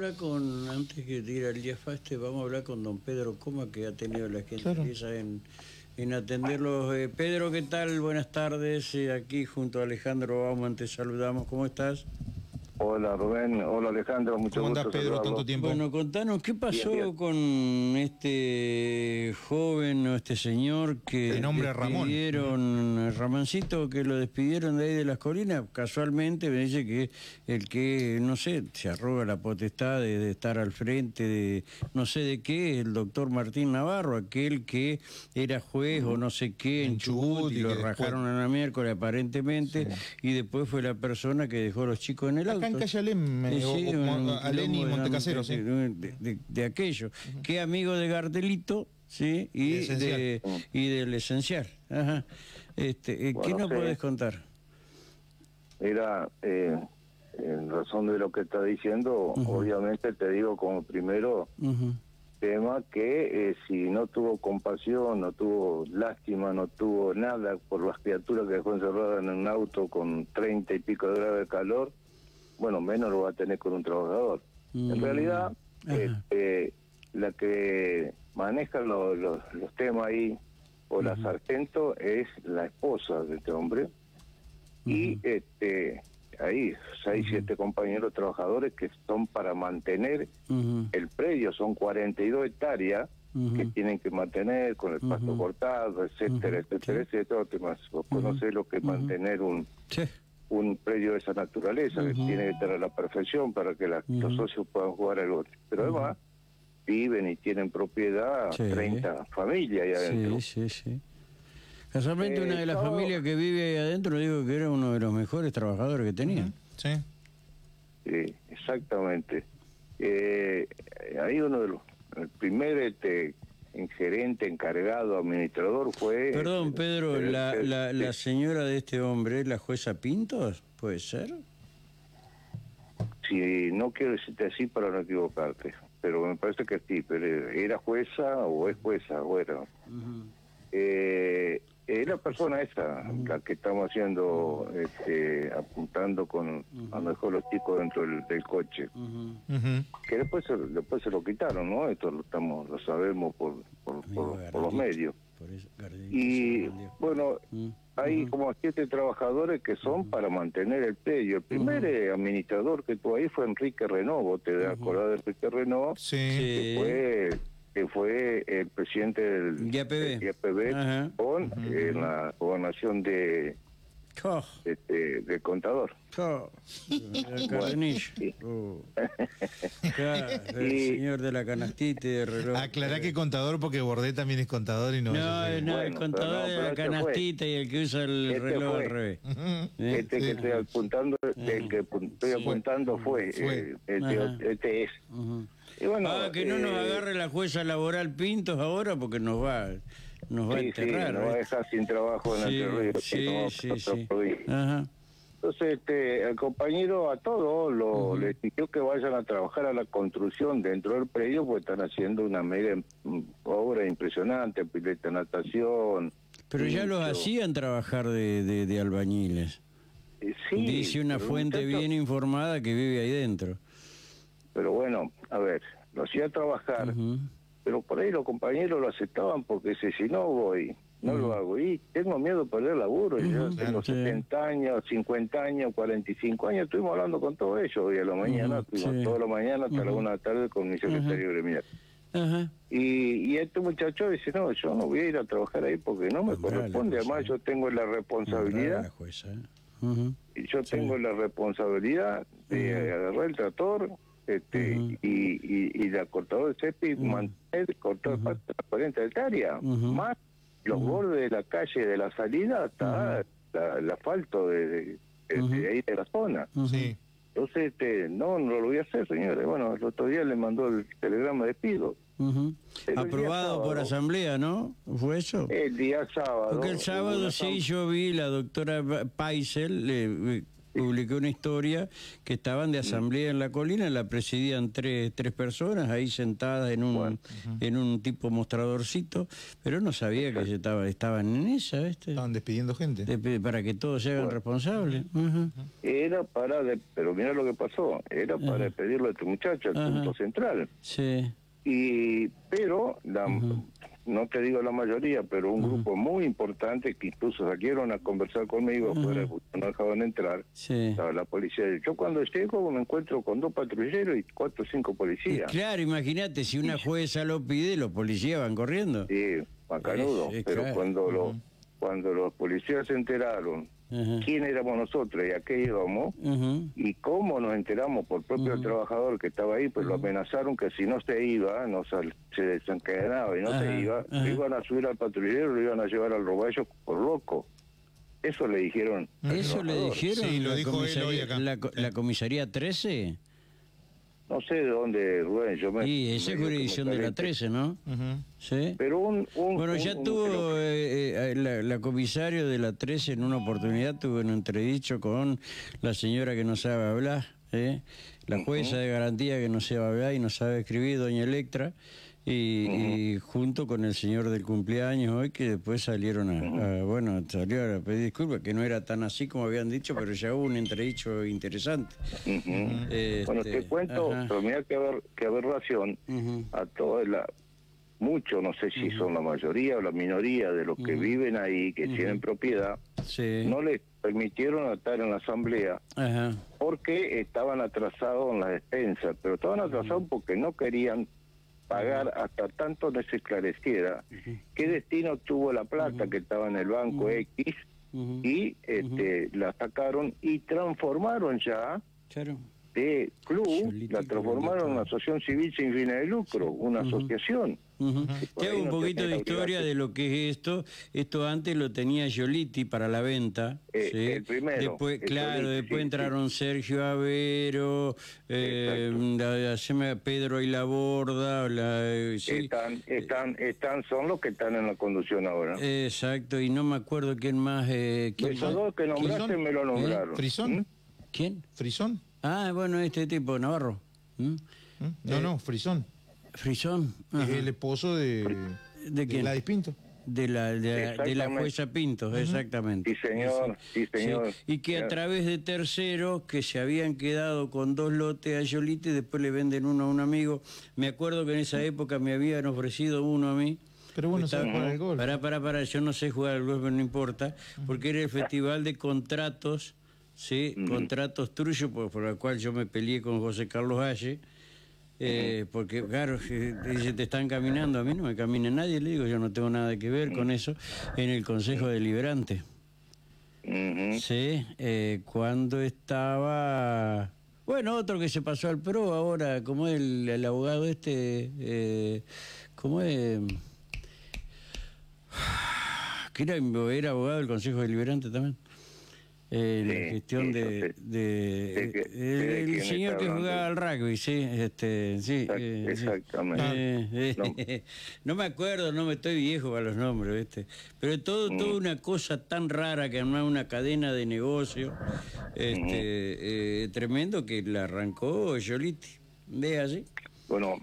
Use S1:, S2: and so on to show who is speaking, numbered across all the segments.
S1: hablar con, antes que ir al día faste, vamos a hablar con don Pedro Coma, que ha tenido la gentileza en, en atenderlos. Eh, Pedro, ¿qué tal? Buenas tardes. Eh, aquí junto a Alejandro Bauman te saludamos. ¿Cómo estás?
S2: Hola Rubén, hola Alejandro, mucho
S3: ¿Cómo
S2: gusto.
S3: andás, Pedro,
S2: saludarlo.
S3: tanto tiempo?
S1: Bueno, contanos, ¿qué pasó
S2: Bien, bien.
S1: con este joven o este señor que
S3: De nombre Ramón.
S1: despidieron, Ramoncito, que lo despidieron de ahí de las colinas? Casualmente me dice que el que, no sé, se arroga la potestad de, de estar al frente de no sé de qué, el doctor Martín Navarro, aquel que era juez o no sé qué en,
S3: En
S1: Chubut,
S3: Chubut
S1: y
S3: y
S1: lo
S3: después-
S1: rajaron a la miércoles aparentemente y después fue la persona que dejó a los chicos en el auto.
S3: En calle Alem, eh,
S1: Sí,
S3: o-
S1: sí,
S3: o-
S1: un
S3: Alén y Montecasero, sí.
S1: de, de- de aquello. Que amigo de Gardelito, sí, y,
S3: De
S1: y del esencial. Ajá. Este, eh, ¿Qué nos
S2: sí.
S1: podés contar?
S2: Mira, eh, en razón de lo que está diciendo, obviamente te digo como primero tema que eh, si no tuvo compasión, no tuvo lástima, no tuvo nada por las criaturas que dejó encerradas en un auto con treinta y pico de grados de calor, bueno, menos lo va a tener con un trabajador. En
S1: Mm.
S2: realidad, este, la que maneja lo- lo- los temas ahí, o la sargento, es la esposa de este hombre. Y este ahí, seis, siete compañeros trabajadores que son para mantener el predio, son 42 hectáreas que tienen que mantener con el pasto cortado, etcétera, etcétera,
S1: sí.
S2: etcétera. Vos
S1: Ujú.
S2: conocés lo que es mantener un
S1: Sí.
S2: Un predio de esa naturaleza, que tiene que estar a la perfección para que la- los socios puedan jugar al gol. Pero además viven y tienen propiedad
S1: Sí.
S2: 30 familias ahí adentro.
S1: Sí, sí, sí. Casualmente
S2: Eh,
S1: una de las
S2: todo-
S1: familias que vive ahí adentro digo que era uno de los mejores trabajadores que tenían.
S3: Sí.
S2: Sí, exactamente. Eh, ahí uno de los, el primer este, gerente, encargado, administrador fue...
S1: Perdón, Pedro,
S2: el-
S1: la,
S2: el-
S1: la, la
S2: sí,
S1: señora de este hombre, la jueza Pintos, ¿puede ser?
S2: Si no quiero decirte así para no equivocarte, pero me parece que sí, pero era jueza o es jueza, bueno. Eh, es la persona esa, la que estamos haciendo, este, apuntando con a lo mejor los chicos dentro del, del coche. Que después se, después se lo quitaron, ¿no? Esto lo estamos lo sabemos por, por,
S1: Amigo
S2: por- por los medios.
S1: Por eso, Gardito
S2: Y bueno,
S1: Mm.
S2: hay como siete trabajadores que son para mantener el predio. El primer eh, administrador que tuvo ahí fue Enrique Renovo, ¿te das acordar de Enrique Renovo?
S3: Sí.
S2: Que fue que fue el presidente del
S1: YPB.
S2: del YPB con eh, la gobernación de
S1: Oh,
S2: este, del contador.
S1: oh, el Cardenillo.
S2: sí.
S1: Oh. Claro, el
S2: Y-
S1: señor de la canastita y de reloj.
S3: Aclará que contador porque Bordet también es contador y no.
S1: No,
S3: ser-
S1: no, el
S2: Bueno,
S1: contador
S2: pero no,
S1: de la
S2: este
S1: canastita y el que usa el
S2: Este
S1: reloj
S2: fue.
S1: al revés. ¿Eh?
S2: Este que
S3: Sí.
S2: estoy apuntando, el que estoy
S1: Sí.
S2: apuntando fue,
S3: Fue.
S2: eh, este, este es.
S1: Ujú.
S2: Y bueno,
S1: ah, que no nos
S2: eh,
S1: agarre la jueza laboral Pintos ahora porque nos va, nos va a
S2: Sí, sí,
S1: enterrar.
S2: nos va a dejar sin trabajo en
S1: Sí,
S2: Entre Ríos.
S1: sí, sí, sí. Ajá.
S2: Entonces, este, el compañero a todos lo, le exigió que vayan a trabajar a la construcción dentro del predio, porque están haciendo una mega mm, obra impresionante, pileta de natación.
S1: Pero ya los hacían trabajar de, de, de albañiles.
S2: Eh, sí,
S1: Dice una
S2: el
S1: fuente bien informada que vive ahí dentro.
S2: Pero bueno, a ver, lo hacía trabajar, pero por ahí los compañeros lo aceptaban porque si, si no voy, no lo hago. Y tengo miedo de perder laburo. Yo tengo
S1: sí.
S2: 70 años, 50 años, 45 años. Estuvimos hablando con todo ello hoy a la mañana. Estuvimos
S1: sí.
S2: toda la mañana hasta la una de la tarde con mi secretario gremial. Y, y este muchacho dice, no, yo no voy a ir a trabajar ahí porque no me
S1: Nombrala,
S2: corresponde.
S1: pues,
S2: Además, yo tengo la responsabilidad,
S1: la jueza. ¿eh?
S2: Yo tengo la responsabilidad de agarrar el tractor este, y, y, y de cortador de césped y mantener cortado de pasto a 40 hectáreas,
S1: Ujú.
S2: más los bordes de la calle de la salida hasta la- el asfalto de, de- de-
S1: Ujú.
S2: de ahí de la zona.
S3: Sí.
S2: Entonces, este, no, no lo voy a hacer, señores. Bueno, el otro día le mandó el telegrama de día
S1: Aprobado por asamblea, ¿no? ¿Fue eso?
S2: El día sábado.
S1: Porque el sábado sí yo vi la doctora Paisel eh, publiqué una historia que estaban de asamblea en la colina, la presidían tres, tres personas ahí sentadas en un, en un tipo mostradorcito, pero no sabía que se estaba, estaban en esa, ¿viste?
S3: Estaban despidiendo gente.
S1: De- para que todos se hagan responsables. Ujú.
S2: Era para, de- pero mira lo que pasó, era para despedirlo a este muchacho, el
S1: Ajá.
S2: punto central.
S1: Sí.
S2: Y, pero, la, no te digo la mayoría, pero un grupo muy importante que incluso salieron a conversar conmigo afuera, no dejaban entrar,
S1: Sí.
S2: estaba la policía. Yo cuando llego me encuentro con dos patrulleros y cuatro o cinco
S1: Y
S2: policías.
S1: claro, imagínate, si una jueza lo pide, los policías van corriendo.
S2: Sí, macanudo. Pero
S1: claro.
S2: cuando, lo, cuando los policías se enteraron Quién éramos nosotros y a qué íbamos, y cómo nos enteramos por propio trabajador que estaba ahí, pues lo amenazaron que si no se iba, no sal- se desencadenaba y no se iba, lo iban a subir al patrullero, lo iban a llevar al roballo por loco. Eso le dijeron.
S1: ¿Eso le dijeron?
S3: Sí, lo
S1: la
S3: dijo él
S1: comisaría-
S3: hoy acá.
S1: La, co- la comisaría 13?
S2: No sé de dónde, Rubén, yo me...
S1: Sí, esa
S2: me
S1: es jurisdicción de la
S2: caliente.
S1: 13, ¿no? Sí.
S2: Pero un... un-
S1: Bueno,
S2: un-
S1: ya
S2: un-
S1: tuvo eh, eh, la, la comisario de la 13 en una oportunidad, tuvo un entredicho con la señora que no sabe hablar, ¿eh? la jueza de garantía que no sabe hablar y no sabe escribir, doña Electra, y, y junto con el señor del cumpleaños hoy, que después salieron a, a- bueno, salió a pedir disculpas, que no era tan así como habían dicho, pero ya hubo un entredicho interesante.
S2: Ujú.
S1: Este,
S2: Bueno, te cuento,
S1: ajá.
S2: pero mira qué, aber- qué aberración a toda la... Muchos, no sé si son la mayoría o la minoría de los que viven ahí, que tienen propiedad,
S1: Sí.
S2: no les permitieron estar en la asamblea porque estaban atrasados en las despensas, pero estaban atrasados porque no querían pagar hasta tanto no se esclareciera qué destino tuvo la plata que estaba en el banco X y este, la sacaron y transformaron ya
S1: Claro.
S2: De club,
S1: Cholito
S2: la transformaron en una asociación civil sin fines de lucro, una asociación. Por
S1: Te hago un
S2: no
S1: poquito de historia de lo que es esto. Esto antes lo tenía Yoliti para la venta.
S2: Eh,
S1: ¿sí?
S2: el primero,
S1: Después,
S2: el
S1: claro,
S2: Yoliti,
S1: después
S2: sí,
S1: entraron Sergio Avero, eh, la- Pedro y la Borda. La, eh, sí.
S2: Están, están, están, son los que están en la conducción ahora.
S1: Exacto, y no me acuerdo quién más. Eh, ¿quién
S2: Esos
S1: más?
S2: dos que nombraste
S3: ¿Frisón?
S2: me lo nombraron.
S3: ¿Frisón?
S2: ¿Mm?
S1: ¿Quién?
S3: ¿Frisón?
S1: Ah, bueno, este tipo, Navarro. ¿Mm?
S3: No, no, Frisón.
S1: Frisón. Ajá.
S3: Es el esposo de,
S1: ¿De quién?
S3: Gladys Pinto.
S1: De la, de, la- de la jueza Pinto, exactamente.
S2: Sí, señor, sí, señor.
S1: Y que a través de terceros que se habían quedado con dos lotes a Yolite, después le venden uno a un amigo. Me acuerdo que en esa época me habían ofrecido uno a mí.
S3: Pero bueno,
S1: Estaba-
S3: sabe jugar al golf.
S1: Pará, pará, pará, yo no sé jugar al golf, pero no importa, porque era el festival de contratos, ¿sí? Contratos trullos, por, por el cual yo me peleé con José Carlos Valle, eh, porque claro, dice, te están caminando, a mí no me camina nadie, le digo, yo no tengo nada que ver con eso, en el Consejo Deliberante. Sí, eh, cuando estaba... Bueno, otro que se pasó al PRO ahora, como el, el abogado este, eh, ¿cómo es? Que era, era abogado del Consejo Deliberante también. Eh, la gestión
S2: sí,
S1: de, de,
S2: ¿De qué-
S1: el,
S2: de
S1: el
S2: quién
S1: señor que jugaba al rugby, sí, este, sí,
S2: Exact-
S1: eh,
S2: exactamente.
S1: Eh,
S2: No.
S1: eh, no me acuerdo, no me estoy viejo para los nombres, ¿viste? Pero todo,
S2: Mm.
S1: toda una cosa tan rara que armaba una cadena de negocio este, eh, tremendo que la arrancó Yoliti. ¿Ve así?
S2: Bueno,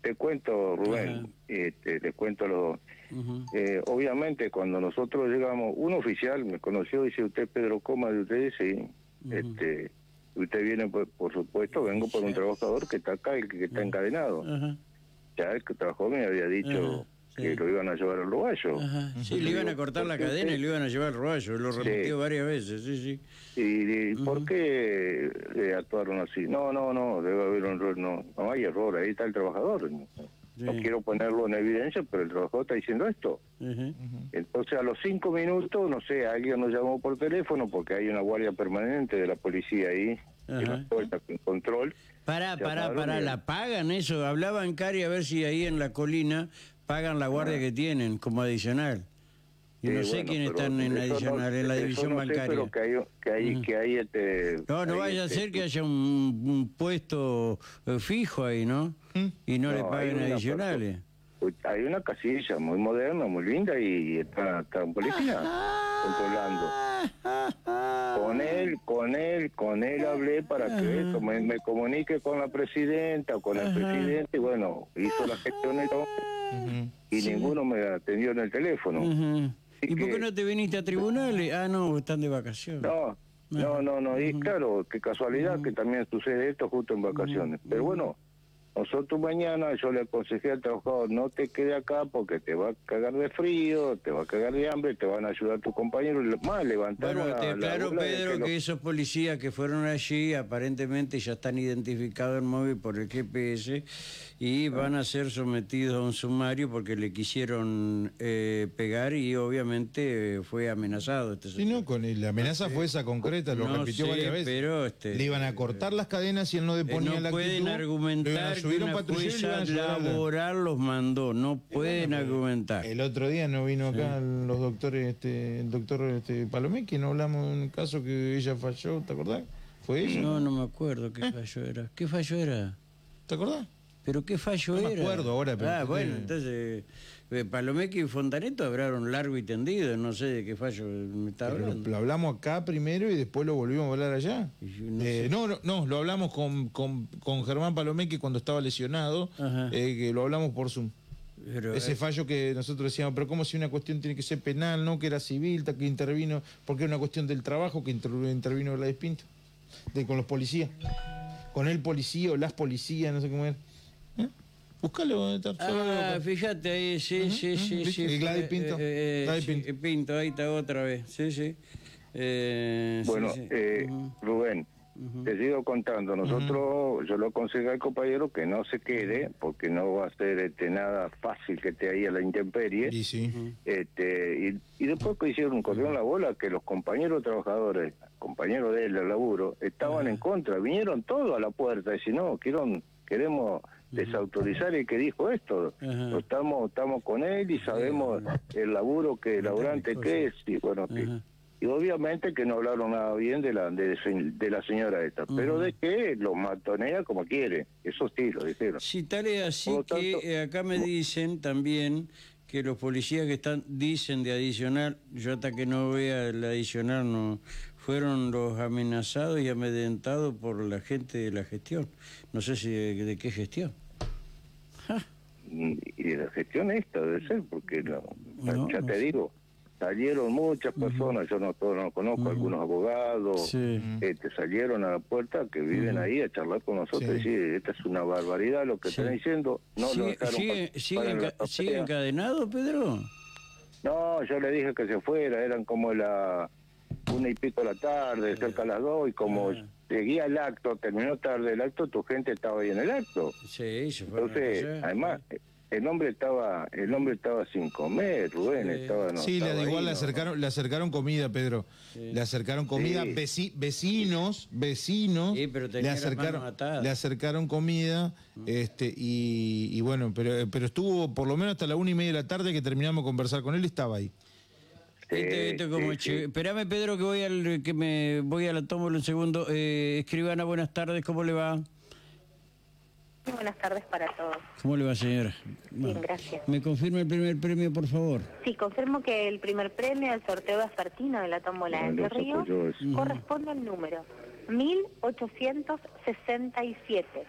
S2: te cuento, Rubén, este, te cuento lo... Eh, obviamente, cuando nosotros llegamos, un oficial me conoció, dice, ¿usted Pedro Coma de ustedes? Sí. este, usted viene, por, por supuesto, vengo por un trabajador que está acá, el que está encadenado.
S1: Ajá,
S2: Ya el que trabajó me había dicho
S1: sí.
S2: que lo iban a llevar al roballo.
S1: Sí, le iban a cortar la cadena y le iban a llevar el roballo, lo repitió varias veces, sí, sí.
S2: ¿Y, y por qué eh, actuaron así? No, no, no, debe haber un error, no, no hay error, ahí está el trabajador. No, quiero ponerlo en evidencia, pero el trabajador está diciendo esto. Entonces a los cinco minutos, no sé, alguien nos llamó por teléfono porque hay una guardia permanente de la policía ahí, que
S1: Ajá.
S2: nos con control.
S1: Pará, pará, pará, ¿la pagan eso? Hablaban Cari a ver si ahí en la colina pagan la guardia que tienen como adicional. Y no sé
S2: bueno,
S1: quién
S2: pero
S1: están en
S2: eso no-
S1: adicional, en la división
S2: no sé,
S1: bancaria.
S2: pero que hay, que hay, que hay este...
S1: No, no
S2: hay
S1: vaya a
S2: este-
S1: ser que haya un, un puesto eh, fijo ahí, ¿no?
S3: ¿Mm?
S1: Y no, le
S2: No,
S1: paguen adicionales.
S2: Hay una casilla muy moderna, muy linda y está, está un policía controlando. Con él él, con él, con él hablé para que
S1: Ajá.
S2: me, me comunique con la presidenta o con el
S1: Ajá.
S2: presidente y bueno, hizo la gestión el hombre
S3: Ujú.
S2: y
S1: Sí.
S2: ninguno me atendió en el teléfono. Así
S1: ¿Y por qué
S2: que-
S1: no te viniste a tribunales? Ah, no, están de vacaciones.
S2: No, no, no, no. Y claro, qué casualidad que también sucede esto justo en vacaciones. Pero bueno, nosotros mañana yo le aconsejé al trabajador, no te quede acá porque te va a cagar de frío, te va a cagar de hambre, te van a ayudar tus compañeros. Más, levantaron
S1: Bueno,
S2: la,
S1: te
S2: de
S1: Pedro, que, esos policías que fueron allí aparentemente ya están identificados en móvil por el GPS y van a ser sometidos a un sumario porque le quisieron eh, pegar y obviamente eh, fue amenazado este
S3: Sí, no, con el- la amenaza fue esa concreta, lo
S1: No
S3: repitió
S1: sé,
S3: varias veces.
S1: pero, este,
S3: Le iban a cortar las cadenas si él no
S1: Eh,
S3: deponía
S1: no
S3: la
S1: pueden
S3: actitud. Iban a
S1: argumentar que
S3: subir a un
S1: una
S3: patrullero y le iban
S1: jueza
S3: a llevar a la-
S1: laboral los mandó. No pueden argumentar.
S3: El otro día no vino acá los doctores, este, el doctor este, Palomeque, no hablamos de un caso que ella falló, ¿te acordás? ¿Fue ella?
S1: No, no me acuerdo qué fallo era. ¿Qué fallo era?
S3: ¿Te acordás?
S1: ¿Pero qué fallo
S3: No
S1: era?
S3: acuerdo ahora, pero
S1: Ah, bueno, entonces... eh, Palomeque y Fontaneto hablaron largo y tendido, no sé de qué fallo me está
S3: Pero
S1: hablando.
S3: Lo, hablamos acá primero y después lo volvimos a hablar allá.
S1: No
S3: Eh, no, no, no, lo hablamos con, con, con Germán Palomeque cuando estaba lesionado, eh, que lo hablamos por Zoom.
S1: Pero,
S3: Ese fallo que nosotros decíamos, pero ¿cómo si una cuestión tiene que ser penal, no que era civil, que intervino, porque era una cuestión del trabajo que inter- intervino la Pinto, de, con los policías, con el policía o las policías, no sé cómo era. ¿Eh? Búscalo, está
S1: Ah, fíjate ahí, sí, sí, sí, sí.
S3: Y Gladys
S1: fue,
S3: Pinto.
S1: eh, eh,
S3: Gladys
S1: sí,
S3: Pinto.
S1: Pinto, ahí está otra vez, sí, sí. Eh,
S2: Bueno,
S1: sí.
S2: eh. Rubén, te sigo contando. Nosotros, yo lo aconsejé al compañero que no se quede, porque no va a ser este, nada fácil que esté ahí a la intemperie.
S3: Y sí.
S2: Este, y, y después que hicieron, corrieron la bola, que los compañeros trabajadores, compañeros de él del laburo, estaban en contra, vinieron todos a la puerta y si no, quieren, queremos desautorizar el que dijo esto.
S1: Ajá.
S2: Estamos, estamos con él y sabemos el laburo que el laburante que es, y bueno, que- y obviamente que no hablaron nada bien de la de, de la señora esta, pero de que lo matonea como quiere, eso sí lo dijeron.
S1: Sí, tal es así
S2: lo
S1: que
S2: tanto-
S1: eh, acá me dicen también que los policías que están dicen de adicional, yo hasta que no vea el adicional no fueron los amenazados y amedrentados por la gente de la gestión. No sé si de, de qué gestión.
S2: Y de la gestión esta debe ser porque no,
S1: No,
S2: ya
S1: no
S2: te
S1: sé.
S2: digo salieron muchas personas yo no todos no los conozco algunos abogados
S1: Sí.
S2: este, salieron a la puerta que viven ahí a charlar con nosotros y
S3: Sí.
S2: decir esta es una barbaridad lo que
S1: Sí.
S2: están diciendo no lo
S1: ¿Sigue, enca- encadenado, Pedro?
S2: no yo le dije que se fuera eran como la una y pico de la tarde cerca de las dos y como
S1: Ah.
S2: Seguía el acto terminó tarde el acto tu gente estaba ahí en el acto
S1: Sí, se fueron
S2: Entonces, además, el hombre estaba, el hombre estaba sin comer, Rubén,
S1: Sí.
S2: estaba, no,
S3: Sí, le,
S2: estaba
S3: igual
S2: ahí,
S3: le
S2: no,
S3: acercaron, le acercaron comida, Pedro. Le acercaron comida,
S2: Sí.
S3: veci- vecinos, vecinos.
S1: Sí, pero
S3: le acercaron, le acercaron comida, este, y, y bueno, pero, pero estuvo por lo menos hasta la una y media de la tarde que terminamos de conversar con él, estaba ahí.
S1: Este, este como
S2: sí, sí.
S1: Espérame, Pedro, que voy al que me voy a la tómbola un segundo. Eh, escribana, buenas tardes, ¿cómo le va?
S4: Buenas tardes para todos.
S1: ¿Cómo le va, señora?
S4: Bien, gracias.
S1: ¿Me confirma el primer premio, por favor?
S4: Sí, confirmo que el primer premio del sorteo vespertino de la tómbola
S2: No,
S4: de Entre Ríos corresponde al número 1867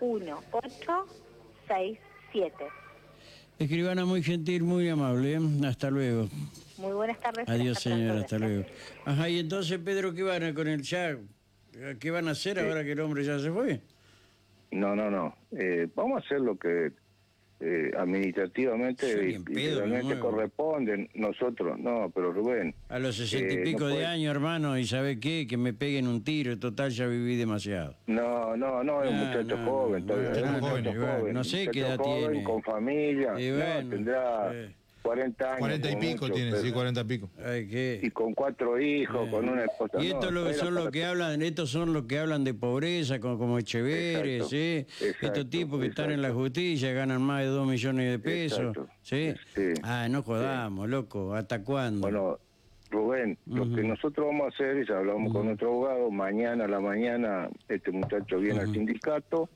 S4: 1867.
S1: Escribana, muy gentil, muy amable. ¿eh? Hasta luego.
S4: Muy buenas tardes.
S1: Adiós, señora, hasta luego. Ajá, y entonces, Pedro, ¿qué van a con el ya? ¿Qué van a hacer ahora que el hombre ya se fue?
S2: No, no, no. Eh, vamos a hacer lo que eh, administrativamente y,
S1: pedo,
S2: realmente
S1: muevo.
S2: corresponde. Nosotros, no, pero Rubén,
S1: A los sesenta y
S2: Eh,
S1: pico
S2: no
S1: de
S2: puede-
S1: años, hermano, y ¿sabe qué? Que me peguen un tiro. Total, ya viví demasiado.
S2: no, no, no, es un
S1: No,
S2: muchacho
S1: no,
S2: joven, todavía,
S3: no,
S2: joven,
S1: sé qué edad
S2: joven,
S1: tiene.
S2: con familia,
S1: bueno,
S2: tendrá
S1: eh.
S2: 40 años.
S3: Cuarenta y
S2: como
S3: pico
S2: mucho,
S3: tiene,
S2: pero-
S3: sí, cuarenta y pico.
S1: Ay, ¿qué?
S2: Y con cuatro hijos, con una esposa.
S1: Y
S2: no,
S1: estos lo son los que hablan, estos son los que hablan de pobreza, como, como Echeveres,
S2: Exacto,
S1: ¿sí?
S2: exacto,
S1: estos tipos que están en la justicia ganan más de dos millones de pesos,
S2: Exacto,
S1: ¿sí?
S2: sí,
S1: Ah, no jodamos, loco, ¿hasta cuándo?
S2: Bueno, Rubén, lo que nosotros vamos a hacer es hablamos con nuestro abogado, mañana a la mañana este muchacho viene al sindicato,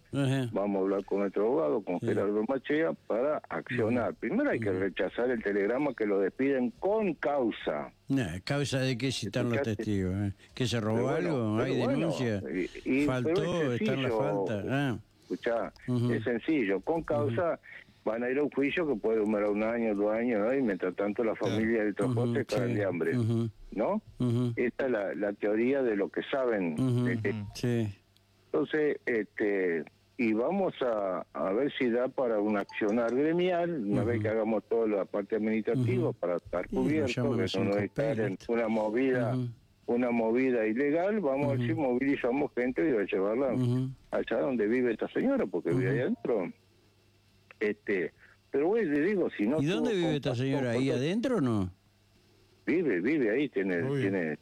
S2: vamos a hablar con nuestro abogado, con Gerardo Machea, para accionar. Primero hay que rechazar el telegrama que lo despiden con causa.
S1: Nah, ¿Causa de qué si están los testigos? eh? ¿Que se robó
S2: bueno,
S1: algo? ¿Hay
S2: bueno,
S1: denuncia?
S2: y- y-
S1: ¿Faltó?
S2: es
S1: ¿Está en la falta? Ah.
S2: Escuchá, es sencillo, con causa van a ir a un juicio que puede durar un año, dos años, ¿no? y mientras tanto la familia del transporte
S1: Ujú,
S2: cae
S1: sí.
S2: de hambre. ¿no?
S1: Ujú.
S2: Esta es la, la teoría de lo que saben. Este,
S1: Sí.
S2: Entonces, este, y vamos a, a ver si da para un accionar gremial, una vez que hagamos toda la parte administrativa para estar
S1: llaman
S2: que
S1: los
S2: no estar en una movida, una movida ilegal, vamos a ver si movilizamos gente y a llevarla allá donde vive esta señora, porque vive ahí adentro. Este, pero güey, le digo, si no
S1: ¿Y dónde vive esta señora? ¿Ahí adentro o no?
S2: Vive, vive ahí, tiene, tiene,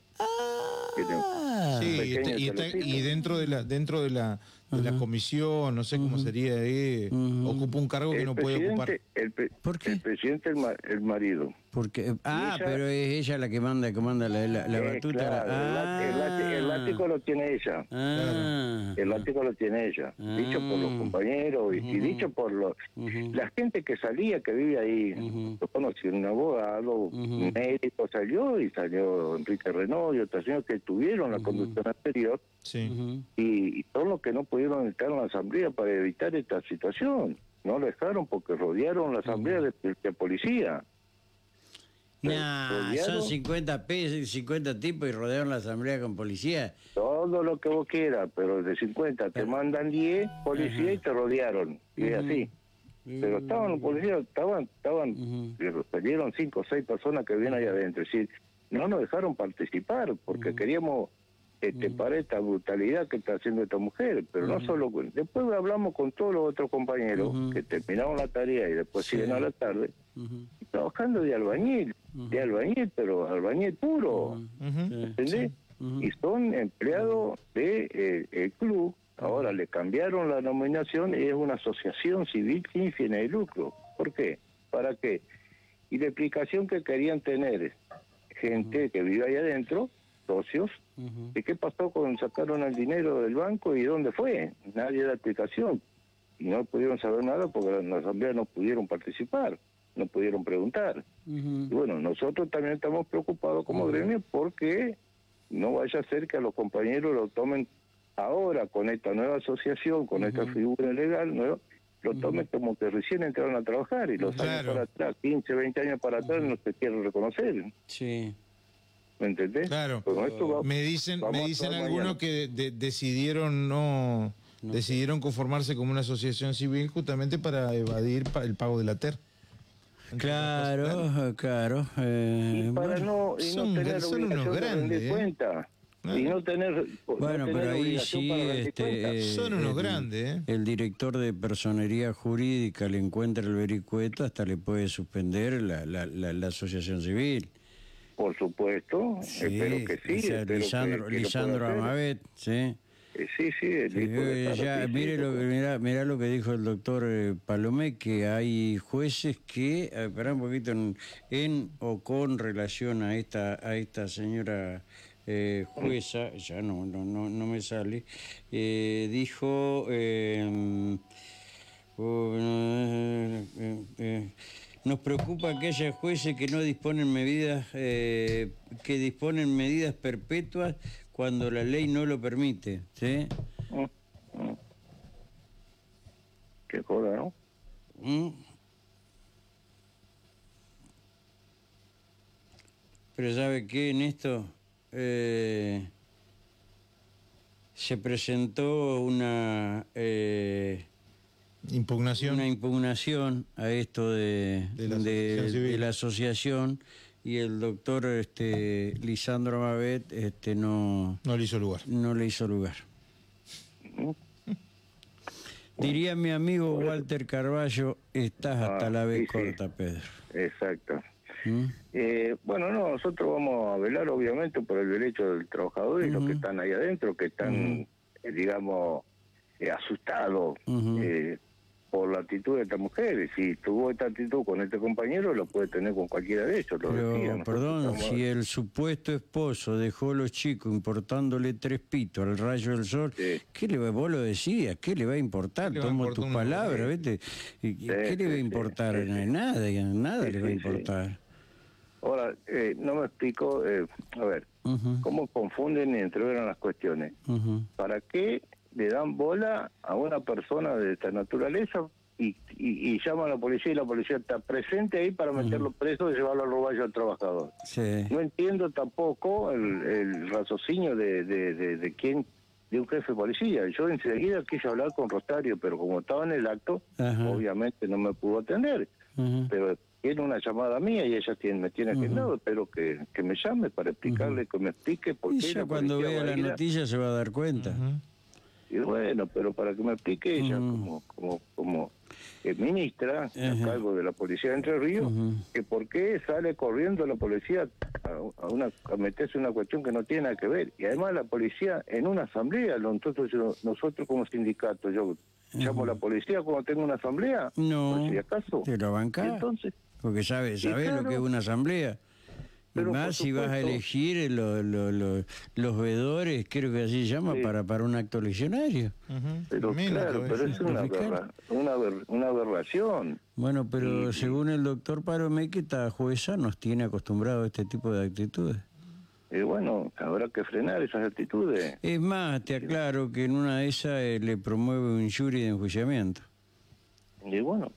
S2: tiene
S1: Ah,
S3: Sí, y, está- y está-
S2: telecito.
S3: y dentro de la dentro de la de la comisión, no sé cómo sería ahí,
S1: Ujú.
S3: ocupa un cargo que no puede ocupar.
S2: el, pre-
S1: ¿Por qué?
S2: el presidente, el, ma- el marido.
S1: Porque, ah,
S2: ella-
S1: pero es ella la que manda, que manda la, la, la
S2: Eh,
S1: batuta.
S2: claro, el, láti- el láti- el
S1: Ah.
S2: látigo lo tiene ella.
S1: Ah.
S2: El látigo lo tiene ella. Dicho por los
S1: Ah.
S2: compañeros y, y dicho por los,
S1: Ujú.
S2: la gente que salía, que vive ahí.
S1: Ujú.
S2: Yo conocí un abogado, un médico salió y salió Enrique Renault y otros señores que tuvieron la conducción anterior
S3: Sí.
S2: Y, y todos los que no pudieron estar en la asamblea para evitar esta situación. No lo dejaron porque rodearon la asamblea de, de policía.
S1: Nah, son 50 pesos, 50 tipos y rodearon la asamblea con policía.
S2: todo lo que vos quieras, pero de 50 te mandan 10 policías y te rodearon. Y es así. Pero estaban los policías, estaban, estaban,
S1: Ujú.
S2: salieron 5 o 6 personas que vienen ahí adentro. Es decir, no nos dejaron participar porque queríamos este, para esta brutalidad que está haciendo esta mujer. Pero no solo, después hablamos con todos los otros compañeros que terminaron la tarea y después
S1: Sí.
S2: siguen a la tarde, Trabajando de albañil, de albañil, pero albañil puro. ¿entendés? Y son empleados del el club. Ahora le cambiaron la denominación y es una asociación civil sin fines de lucro. ¿Por qué? ¿Para qué? Y la explicación que querían tener gente que vive ahí adentro, socios. ¿y qué pasó con sacaron el dinero del banco y dónde fue? Nadie da explicación. Y no pudieron saber nada porque en la asamblea no pudieron participar, no pudieron preguntar. Y bueno, nosotros también estamos preocupados como gremio porque no vaya a ser que a los compañeros lo tomen ahora con esta nueva asociación, con esta figura legal nueva, lo tomen como que recién entraron a trabajar y los años
S3: Claro.
S2: para atrás, 15, 20 años para atrás, no se quieren reconocer.
S1: Sí.
S2: ¿Me entendés?
S3: Claro.
S2: Pero esto va-
S3: Me dicen, me dicen algunos
S2: mañana.
S3: que de- decidieron no, decidieron conformarse como una asociación civil justamente para evadir el pago de la TER.
S1: Claro, claro. eh,
S2: y para
S1: bueno.
S2: no, y no
S3: son-
S2: tener
S3: son unos
S2: obligación de
S3: grandes, ¿eh?
S2: cuenta. Y no tener, no
S1: Bueno,
S2: tener
S1: pero ahí sí, este, eh,
S3: Son unos
S1: el-
S3: grandes, ¿eh?
S1: El director de personería jurídica le encuentra el vericueto, hasta le puede suspender la, la, la, la asociación civil.
S2: Por supuesto, espero que sí.
S1: o sea,
S2: espero que-
S1: Lisandro,
S2: que lo
S1: Lisandro. Amavet, sí.
S2: Eh, sí, sí, el
S1: Sí, ya, mire, lo, mirá, mirá lo que dijo el doctor eh, Palomé, que hay jueces que, eh, espera un poquito, en, en o con relación a esta a esta señora eh, jueza, ya no, no, no, no me sale, dijo... eh, oh, nos preocupa que haya jueces que no disponen medidas, eh, que disponen medidas perpetuas cuando la ley no lo permite, ¿sí?
S2: Mm, mm. Qué joda, ¿no?
S1: ¿Mm? Pero ¿sabe qué? En esto eh, se presentó una, eh,
S3: Impugnación.
S1: una impugnación a esto de,
S3: De la
S1: de-
S3: asociación civil.
S1: de la asociación y el doctor este, Lisandro Mavet este, no,
S3: No le hizo lugar.
S1: no le hizo lugar. Diría mi amigo Walter Carballo, estás hasta
S2: Ah,
S1: la vez
S2: sí, sí.
S1: corta, Pedro.
S2: Exacto.
S1: ¿Mm?
S2: Eh, bueno, no, nosotros vamos a velar obviamente por el derecho del trabajador y los que están ahí adentro, que están, eh, digamos, eh, asustados eh, por la actitud de esta mujer. Si tuvo esta actitud con este compañero, lo puede tener con cualquiera de ellos. Lo
S1: Pero,
S2: decía.
S1: Perdón,
S2: estamos-
S1: si el supuesto esposo dejó a los chicos importándole tres pitos al rayo del sol,
S2: Sí.
S1: ¿qué le va, vos lo decías? ¿Qué le va a importar?
S3: ¿Qué le va
S1: Tomo tus palabras? ¿viste? ¿Y- y
S2: Sí,
S1: ¿Qué le va a importar?
S2: sí, sí.
S1: Nada, nada
S2: Sí,
S1: le va a
S2: sí, sí.
S1: importar.
S2: Ahora, eh, no me explico, eh, a ver, cómo confunden y entreveran las cuestiones. ¿Para qué le dan bola a una persona de esta naturaleza y, y, y llaman a la policía y la policía está presente ahí para meterlo preso y llevarlo al roballo al trabajador?
S1: Sí.
S2: No entiendo tampoco el, el raciocinio de, de, de, de quién, de un jefe de policía. Yo enseguida quise hablar con Rosario, pero como estaba en el acto,
S1: Ajá.
S2: obviamente no me pudo atender. Pero tiene una llamada mía y ella tiene, me tiene agendado, espero que, que me llame para explicarle, que me explique por
S1: Y
S2: qué
S1: ya
S2: la
S1: cuando
S2: policía
S1: vea la noticia se va a dar cuenta.
S2: Y bueno, pero para que me explique ella como como como eh, ministra a
S1: Ajá.
S2: cargo de la policía de Entre Ríos, que por qué sale corriendo la policía a, a una a meterse en una cuestión que no tiene nada que ver. Y además la policía en una asamblea, nosotros nosotros como sindicato, yo llamo a la policía cuando tengo una asamblea,
S1: No,
S2: por si acaso.
S1: te lo
S2: Y
S1: bancás.
S2: entonces,
S1: Porque sabes,
S2: Y
S1: sabes lo
S2: claro.
S1: que es una asamblea. Y
S2: Pero
S1: más si vas a elegir lo- lo- lo- los vedores, creo que así se llama,
S2: Sí.
S1: para, para un acto leccionario.
S2: pero
S3: Menos,
S2: claro,
S3: todavía.
S2: pero es una, aberra- una, aber- una aberración.
S1: Bueno, pero según el doctor Paromeque, esta jueza nos tiene acostumbrados a este tipo de actitudes.
S2: Y bueno, habrá que frenar esas actitudes.
S1: Es más, te aclaro que en una de esas eh, le promueve un jury de enjuiciamiento.
S2: Y bueno,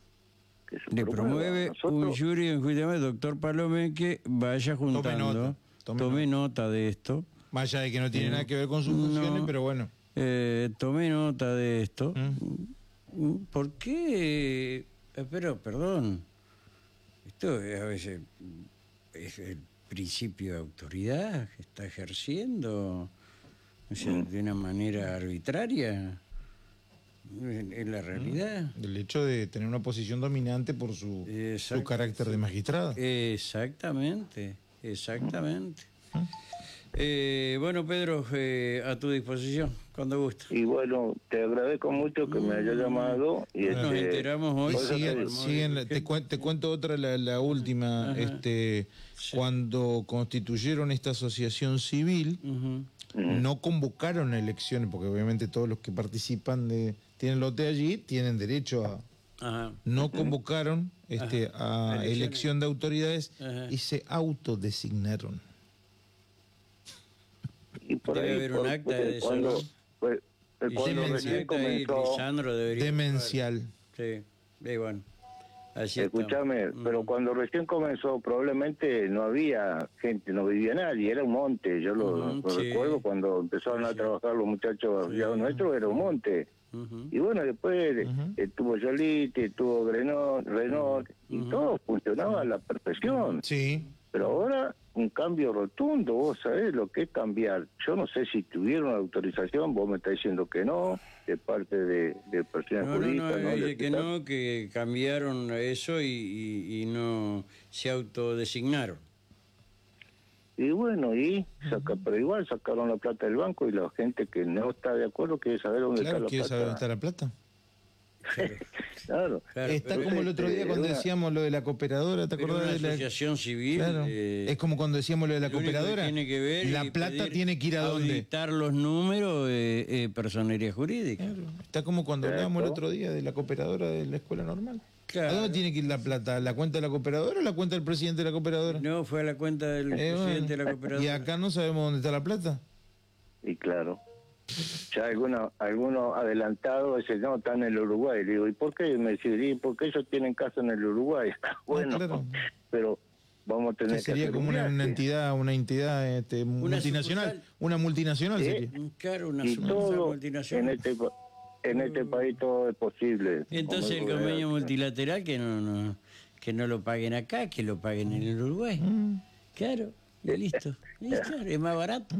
S1: Le promueve un
S2: Nosotros-
S1: jury de enjuiciamiento. Doctor Palomeque, vaya juntando,
S3: nota,
S1: tome,
S3: tome
S1: nota de esto.
S3: Más allá de que no tiene nada que ver con sus funciones,
S1: No.
S3: pero bueno.
S1: Eh, tomé nota de esto.
S3: Mm.
S1: Mm, ¿Por qué? Eh, Pero, perdón, esto es a veces es el principio de autoridad que está ejerciendo, o sea,
S3: Mm.
S1: de una manera arbitraria. Es la realidad.
S3: El hecho de tener una posición dominante por su, su carácter de magistrado.
S1: Exactamente, exactamente. Eh, bueno, Pedro, eh, a tu disposición, cuando guste.
S2: Y bueno, te agradezco mucho que me haya llamado. Y
S1: Nos
S2: este,
S1: enteramos hoy.
S2: Te
S3: siguen, te, te cuento otra, la, la última. este Cuando constituyeron esta asociación civil,
S1: Ujú.
S3: no convocaron a elecciones, porque obviamente todos los que participan de tienen lote allí tienen derecho a.
S1: Ajá.
S3: No convocaron este, a
S1: Elecciones.
S3: elección de autoridades
S1: Ajá.
S3: y se autodesignaron.
S2: y por
S1: Debe
S2: ahí,
S1: haber un acta de eso,
S2: cuando, pues, cuando recién
S1: ahí,
S2: comenzó,
S1: Lisandro debería
S3: Demencial.
S1: Sí, y bueno. Así
S2: escúchame.
S1: Mm.
S2: pero cuando recién comenzó probablemente no había gente, no vivía nadie, era un monte. Yo lo,
S1: sí.
S2: recuerdo cuando empezaron a trabajar los muchachos ya nuestros, era un monte.
S1: Ujú.
S2: Y bueno, después estuvo Yoliti, estuvo Renault, Renault y todo funcionaba a la perfección.
S3: Sí.
S2: Pero ahora un cambio rotundo, vos sabés lo que es cambiar. Yo no sé si tuvieron autorización, vos me estás diciendo que no, de parte de, de personas
S1: No, no, no,
S2: jurídicas. ¿no?
S1: dice
S2: De
S1: que no, que cambiaron eso y, y- y no se autodesignaron.
S2: Y bueno, y saca, pero igual sacaron la plata del banco y la gente que no está de acuerdo quiere saber dónde
S3: Claro,
S2: está
S3: ¿quieres
S2: la
S3: saber dónde está
S2: plata.
S3: la plata?
S2: Claro.
S1: Claro,
S3: Está como el otro día
S2: este,
S3: cuando decíamos lo de la cooperadora, ¿te acordás
S1: una
S3: de la
S1: asociación civil
S3: Claro.
S1: eh,
S3: es como cuando decíamos lo de la
S1: que
S3: cooperadora.
S1: tiene que ver
S3: la plata tiene que ir a dónde.
S1: auditar los números eh, eh, personería jurídica.
S3: Claro. Está como cuando hablábamos el otro día de la cooperadora de la escuela normal.
S1: Claro.
S3: ¿A dónde tiene que ir la plata? ¿A ¿La cuenta de la cooperadora o la cuenta del presidente de la cooperadora?
S1: No, fue a la cuenta del
S3: Eh,
S1: presidente
S3: bueno.
S1: de la cooperativa.
S3: Y acá no sabemos dónde está la plata.
S2: Y claro. Ya algunos algunos adelantados dicen, no, están en el Uruguay. Le digo, ¿y por qué? Y me dice, "Y porque ellos tienen casa en el Uruguay. bueno,
S3: claro.
S2: pero vamos a tener
S3: Que sería
S2: hacer
S3: como
S2: un
S3: una, entidad, una entidad este, multinacional.
S1: sucursal.
S3: Una multinacional
S2: Sí.
S3: sería.
S1: Claro, una
S2: Y todo en
S1: multinacional.
S2: este, en este país todo es posible.
S1: Entonces el convenio multilateral que no, no que no lo paguen acá, que lo paguen en el Uruguay.
S3: Mm.
S1: Claro, y listo. Claro, es más barato.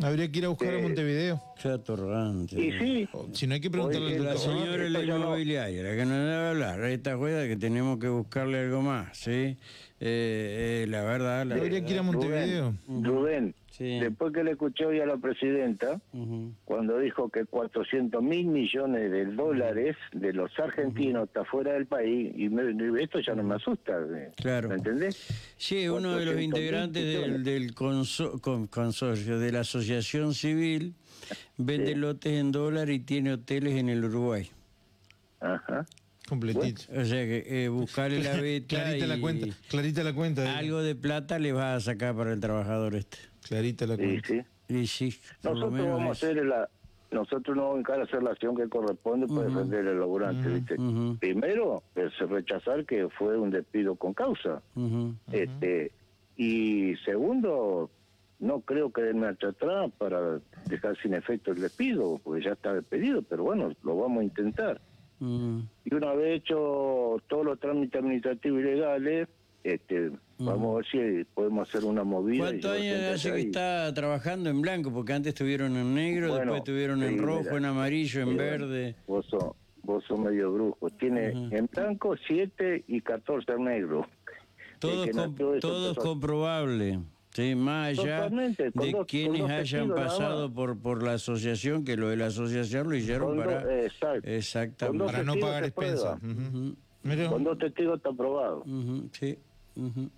S3: Habría que ir a buscar a Montevideo.
S1: Qué atorrante.
S2: Y sí,
S3: Si no hay que preguntarle
S2: Oye,
S3: al
S1: La señora de la inmobiliaria, la que nos debe hablar, esta juega que tenemos que buscarle algo más, ¿sí? Eh, eh, la verdad, la
S3: Habría que ir a. Montevideo.
S2: Rubén, Rubén,
S1: Sí.
S2: Después que le escuché hoy a la presidenta, cuando dijo que 400 mil millones de dólares de los argentinos está fuera del país, y me- esto ya no me asusta. eh,
S1: Claro.
S2: ¿Me entendés?
S1: Sí, uno de los
S2: 400.000
S1: integrantes del, del conso- con- consorcio de la asociación civil vende
S2: Sí.
S1: lotes en dólar y tiene hoteles en el Uruguay.
S2: Ajá.
S3: Completito.
S1: O sea que eh, buscarle la beta
S3: Clarita
S1: y
S3: la cuenta. Clarita la cuenta. eh.
S1: algo de plata le vas a sacar para el trabajador este.
S3: Clarita la cuenta.
S2: sí.
S1: Y sí, lo
S2: Nosotros vamos a hacer la, nosotros no vamos a encarar a hacer la acción que corresponde para defender al ¿viste?
S1: ujú.
S2: Primero, es rechazar que fue un despido con causa. Este Y segundo, no creo que den marcha atrás para dejar sin efecto el despido, porque ya está despedido, pero bueno, lo vamos a intentar.
S1: Mm.
S2: Y una vez hecho todos los trámites administrativos y legales, este, vamos a ver si podemos hacer una movida.
S1: ¿Cuántos años hace que está trabajando en blanco? Porque antes estuvieron en negro,
S2: Bueno,
S1: después estuvieron en rojo,
S2: mira.
S1: en amarillo, en verde.
S2: Vos sos, vos sos medio brujo. Tiene en blanco 7 y 14 en negro.
S1: Todo,
S2: El que
S1: com-
S2: nació eso
S1: todo
S2: empezó-
S1: comprobable. Sí, más allá de
S2: dos-
S1: quienes hayan pasado por, por la asociación, que lo de la asociación lo hicieron
S2: Con dos-
S1: para...
S2: exacto.
S1: Exactamente.
S3: Para no pagar expensas. Ujú. Mirá.
S2: Con dos testigos está aprobado.
S1: Ujú, sí. ujú.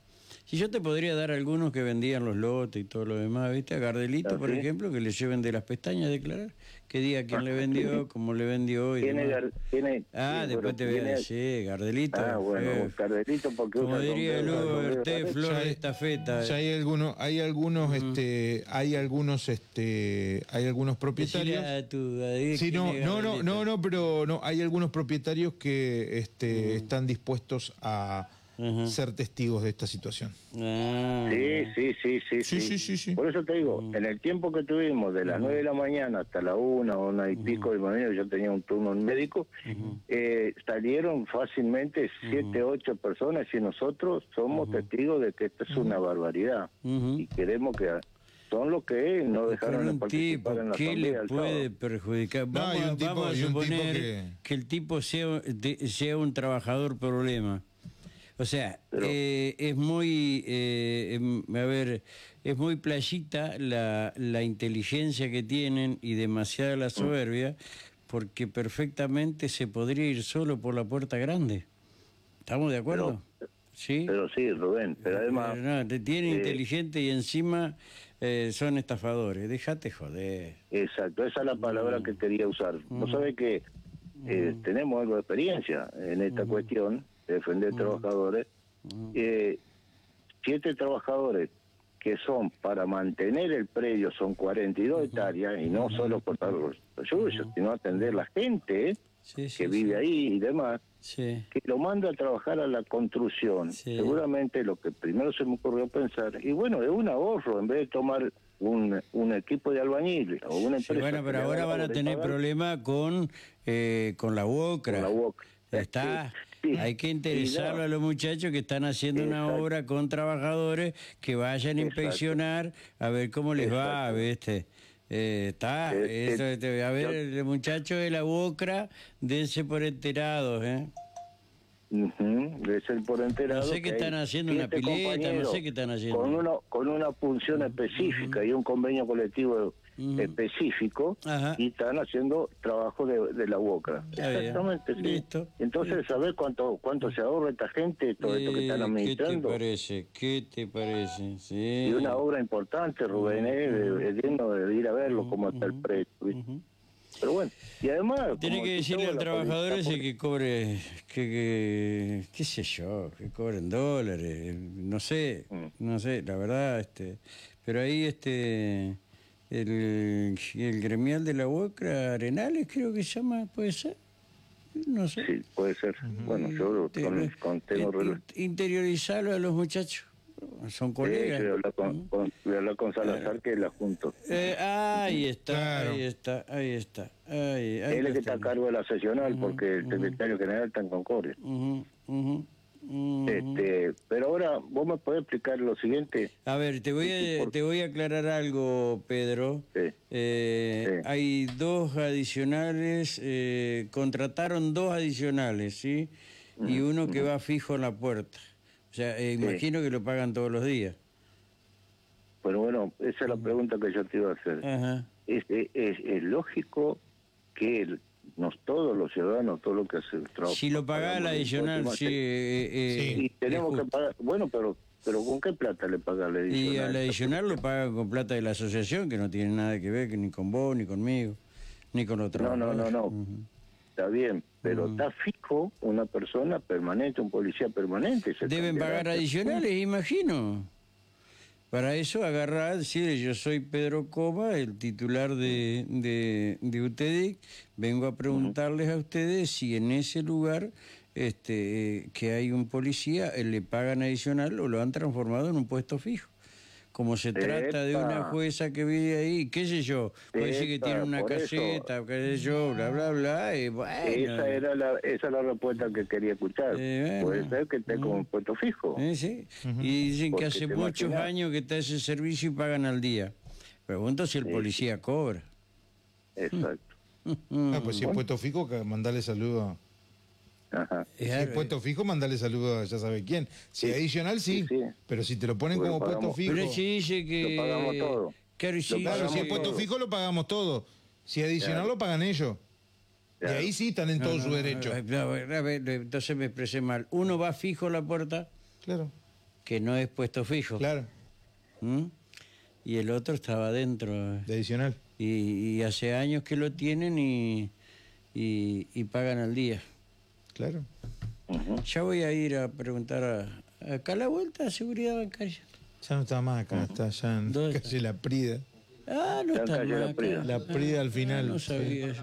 S1: Si yo te podría dar algunos que vendían los lotes y todo lo demás, ¿viste? A Gardelito,
S2: ¿Ah,
S1: por ejemplo, que le lleven de las pestañas a declarar qué día quién le vendió, cómo le vendió y
S2: Tiene,
S1: demás.
S2: gar- tiene,
S1: Ah,
S2: sí,
S1: después te voy a decir, Gardelito.
S2: Ah, bueno,
S1: eh,
S2: Cardelito porque
S1: como diría
S2: sombrero,
S1: Berté, flor de
S3: hay-
S1: estafeta.
S3: Ya hay algunos, hay algunos, este, hay algunos, este, hay algunos propietarios.
S1: a tu- a Diego
S3: Sí, no, no, no,
S1: Gardelito.
S3: no, no, pero no, hay algunos propietarios que este, están dispuestos a Ser testigos de esta situación.
S1: Ah,
S2: Sí, sí, sí, sí,
S3: Sí, sí, sí, sí.
S2: Por eso te digo,
S1: Mm.
S2: en el tiempo que tuvimos, de las 9 de la mañana hasta la 1, una y pico de mañana, yo tenía un turno en médico, eh, salieron fácilmente 7, 8 personas y nosotros somos testigos de que esto es una barbaridad. Y queremos que son los que no
S1: Buscar
S2: dejaron de
S1: un tipo,
S2: participar en la
S1: ¿qué le puede
S2: sábado.
S1: perjudicar? Vamos,
S3: hay un
S1: a-
S3: tipo-
S1: vamos a suponer
S3: que-
S1: que... el tipo sea, de- sea un trabajador problema. O sea,
S2: Pero-
S1: eh, es muy, eh, em, a ver, es muy playita la, la inteligencia que tienen y demasiada
S2: Mm.
S1: la soberbia, porque perfectamente se podría ir solo por la puerta grande. ¿Estamos de acuerdo? ¿Sí?
S2: Pero sí, Rubén, pero además...
S1: Pero no, te tienen
S2: eh,
S1: inteligente y encima eh, son estafadores. Déjate joder.
S2: Exacto, esa es la palabra que quería usar. No sabe que eh, tenemos algo de experiencia en esta cuestión de defender trabajadores. Eh, siete trabajadores que son para mantener el predio son 42 hectáreas y no solo cortar los suyos, sino atender la gente
S1: Sí, sí,
S2: que vive
S1: sí.
S2: ahí y demás,
S1: Sí.
S2: que lo manda a trabajar a la construcción.
S1: Sí.
S2: Seguramente lo que primero se me ocurrió pensar, y bueno, es un ahorro en vez de tomar un, un equipo de albañiles o una
S1: Sí,
S2: empresa.
S1: bueno,
S2: que
S1: pero ahora van a tener
S2: pagar,
S1: problema con, eh, con la UOCRA.
S2: Con la UOCRA.
S1: Está.
S2: Sí, sí.
S1: Hay que interesarlo a los muchachos que están haciendo una obra con trabajadores que vayan a
S2: Exacto.
S1: inspeccionar a ver cómo les va. ¿viste? Eh, está,
S2: Eh, eh,
S1: a ver,
S2: yo-
S1: el muchacho de la UOCRA, dense por enterados, ¿eh?
S2: Debe ser por enterado.
S1: No sé qué están haciendo, una pileta, no sé qué están haciendo.
S2: Con una, con una función específica y un convenio colectivo Específico
S1: Ajá.
S2: y están haciendo trabajo de, de la UOCRA.
S1: Bien.
S2: Exactamente, sí.
S1: Listo.
S2: Entonces, ¿sabés cuánto cuánto se ahorra esta gente, todo esto que están
S1: Eh, ¿Qué te
S2: administrando?
S1: parece? ¿Qué te parece? Sí.
S2: Y una obra importante, Rubén, ¿eh? es digno de ir a verlo cómo está el precio. ¿viste? Pero bueno, y además...
S1: Tiene
S2: como
S1: que decirle al trabajador ese que cobre, que, que- qué sé yo, que cobre en dólares, no sé,
S2: Mm.
S1: no sé, la verdad, este, pero ahí este, el, el gremial de la UOCRA, Arenales creo que se llama, puede ser, no sé.
S2: Sí, puede ser. Bueno, yo
S1: Te-
S2: con, con tengo
S1: in- interiorizarlo a los muchachos, son colegas.
S2: voy a hablar con, con- voy a hablar con Salazar que la junto.
S1: Eh, ahí está,
S3: Claro.
S1: ahí está, ahí está. Ahí, ahí
S2: Él es
S1: lo
S2: que está a cargo de la sesional porque el secretario general está en Concordia. Este, pero ahora vos me podés explicar lo siguiente.
S1: A ver, te voy a, te voy a aclarar algo, Pedro.
S2: Sí.
S1: Eh,
S2: Sí.
S1: Hay dos adicionales, eh, contrataron dos adicionales, ¿sí? Y uno que va fijo en la puerta. O sea, eh, imagino que lo pagan todos los días.
S2: Pero bueno, esa es la pregunta que yo te iba a hacer.
S1: Ajá.
S2: Es- es lógico que el- nos, todos los ciudadanos, todo lo que hace el trabajo...
S1: Si lo pagás el adicional, sí. eh, eh,
S2: Y tenemos
S1: es
S2: que pagar... Bueno, pero pero ¿con qué plata le paga el adicional?
S1: Y al adicional lo pagan con plata de la asociación, que no tiene nada que ver que ni con vos, ni conmigo, ni con otros.
S2: No, no, no, no. Está bien, pero está fijo una persona permanente, un policía permanente.
S1: Deben pagar adicionales, imagino. Para eso agarrar, decir, yo soy Pedro Coma, el titular de, de, de UTEDIC, vengo a preguntarles a ustedes si en ese lugar este, eh, que hay un policía, eh, le pagan adicional o lo han transformado en un puesto fijo. Como se trata de una jueza que vive ahí, qué sé yo, puede decir que tiene una
S2: eso.
S1: caseta, qué sé yo, bla, bla, bla, y bueno.
S2: Esa era la, esa es la respuesta que quería escuchar.
S1: Eh, bueno.
S2: Puede ser que esté como un puesto fijo.
S1: Eh, sí. Y dicen que hace muchos
S2: imaginas.
S1: años que está ese servicio y pagan al día. Pregunto si el policía cobra.
S2: Exacto.
S3: Ah, pues si es puesto fijo, que mandale saludo.
S2: Ajá.
S3: Si es puesto fijo, mandale saludo a ya sabe quién. Si es adicional, sí.
S2: Sí, sí.
S3: Pero si te lo ponen
S2: Porque
S3: como puesto fijo.
S1: Pero si dice que...
S2: Lo pagamos todo.
S1: Claro,
S3: si es puesto
S2: todo.
S3: fijo, lo pagamos todo. Si es adicional, lo pagan ellos. Y ahí sí están en todo su derecho.
S1: Ah, no, a ver, entonces me expresé mal. Uno va fijo a la puerta,
S3: Claro,
S1: que no es puesto fijo.
S3: claro.
S1: ¿Mm? Y el otro estaba adentro.
S3: De adicional.
S1: Y, y hace años que lo tienen y, y, y pagan al día.
S3: Claro.
S1: Ya voy a ir a preguntar a, acá a la vuelta a seguridad bancaria.
S3: Ya no está más acá, está ya en
S1: ¿Dónde
S3: calle La Prida.
S1: Ah, no
S2: Ya
S1: está
S2: cayó la. Prida.
S3: La Prida al final.
S1: No sabía yo.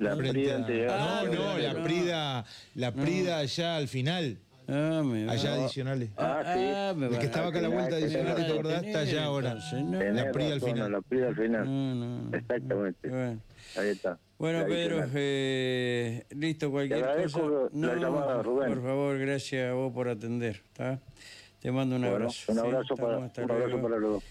S2: La Prida antes de-
S1: Ah,
S3: No, no, la
S1: no.
S3: Prida, la Prida allá al final.
S1: Ah, me
S3: Allá adicionales.
S2: Ah, sí.
S1: me
S3: El que estaba acá a la vuelta adicional, ¿te acordás? Está allá ahora.
S1: Entonces, no,
S3: La Prida al final.
S2: La Prida al final.
S1: no, no.
S2: Exactamente.
S1: Bueno,
S2: Ahí está.
S1: Bueno, Pedro, eh, listo, cualquier
S2: Te
S1: cosa.
S2: la llamada, Rubén.
S1: Por favor, gracias a vos por atender. ¿tá? Te mando un
S2: Bueno,
S1: abrazo.
S2: un
S1: ¿sí?
S2: abrazo,
S1: Estamos,
S2: para, un abrazo
S1: luego.
S2: para los dos.